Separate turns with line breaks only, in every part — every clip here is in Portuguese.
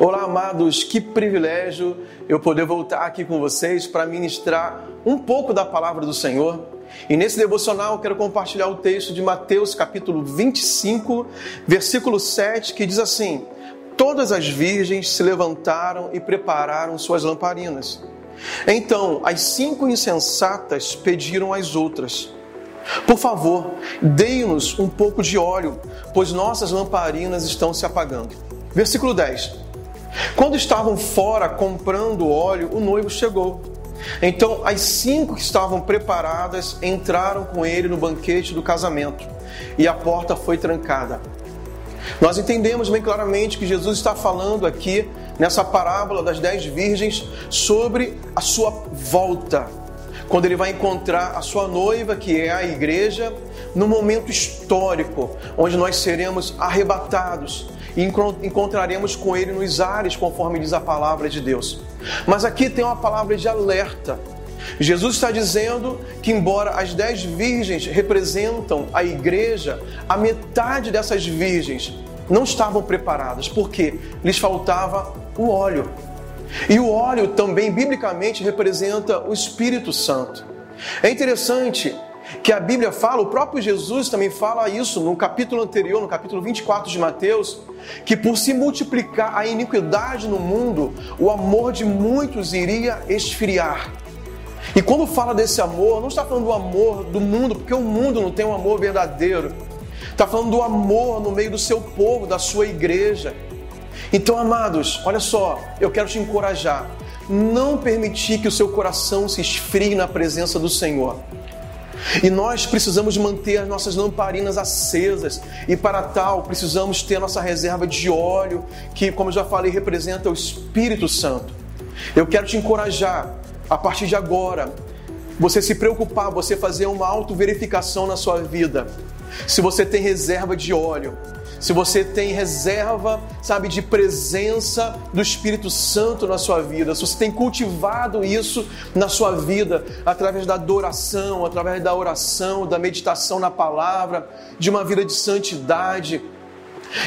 Olá, amados, que privilégio eu poder voltar aqui com vocês para ministrar um pouco da palavra do Senhor. E nesse devocional quero compartilhar o texto de Mateus, capítulo 25, versículo 7, que diz assim: Todas as virgens se levantaram e prepararam suas lamparinas. Então, as cinco insensatas pediram às outras: Por favor, deem-nos um pouco de óleo, pois nossas lamparinas estão se apagando. Versículo 10. Quando estavam fora comprando óleo, o noivo chegou. Então as cinco que estavam preparadas entraram com ele no banquete do casamento e a porta foi trancada. Nós entendemos bem claramente que Jesus está falando aqui nessa parábola das dez virgens sobre a sua volta, quando ele vai encontrar a sua noiva, que é a igreja, no momento histórico onde nós seremos arrebatados e encontraremos com ele nos ares, conforme diz a palavra de Deus. Mas aqui tem uma palavra de alerta. Jesus está dizendo que, embora as dez virgens representam a igreja, a metade dessas virgens não estavam preparadas, porque lhes faltava o óleo. E o óleo também, biblicamente, representa o Espírito Santo. É interessante que a Bíblia fala, o próprio Jesus também fala isso no capítulo anterior, no capítulo 24 de Mateus, que por se multiplicar a iniquidade no mundo, o amor de muitos iria esfriar. E quando fala desse amor, não está falando do amor do mundo, porque o mundo não tem um amor verdadeiro. Está falando do amor no meio do seu povo, da sua igreja. Então, amados, olha só, eu quero te encorajar. Não permitir que o seu coração se esfrie na presença do Senhor. E nós precisamos manter as nossas lamparinas acesas, e para tal precisamos ter nossa reserva de óleo, que, como eu já falei, representa o Espírito Santo. Eu quero te encorajar, a partir de agora, você se preocupar, você fazer uma auto-verificação na sua vida. Se você tem reserva de óleo, se você tem reserva, sabe, de presença do Espírito Santo na sua vida, se você tem cultivado isso na sua vida através da adoração, através da oração, da meditação na palavra, de uma vida de santidade,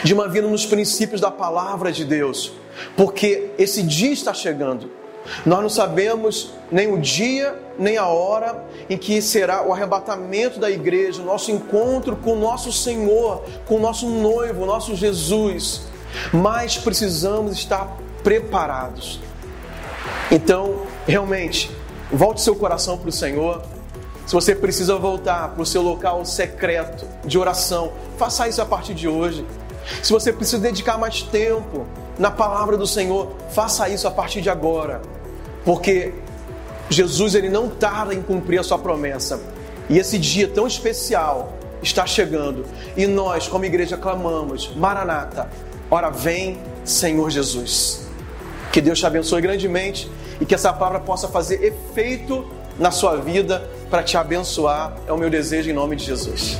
de uma vida nos princípios da palavra de Deus, porque esse dia está chegando. Nós não sabemos nem o dia, nem a hora em que será o arrebatamento da igreja, o nosso encontro com o nosso Senhor, com o nosso noivo, o nosso Jesus. Mas precisamos estar preparados. Então, realmente, volte seu coração para o Senhor. Se você precisa voltar para o seu local secreto de oração, faça isso a partir de hoje. Se você precisa dedicar mais tempo na palavra do Senhor, faça isso a partir de agora. Porque Jesus ele não tarda em cumprir a sua promessa. E esse dia tão especial está chegando. E nós, como igreja, clamamos: Maranata, ora vem, Senhor Jesus. Que Deus te abençoe grandemente e que essa palavra possa fazer efeito na sua vida para te abençoar. É o meu desejo em nome de Jesus.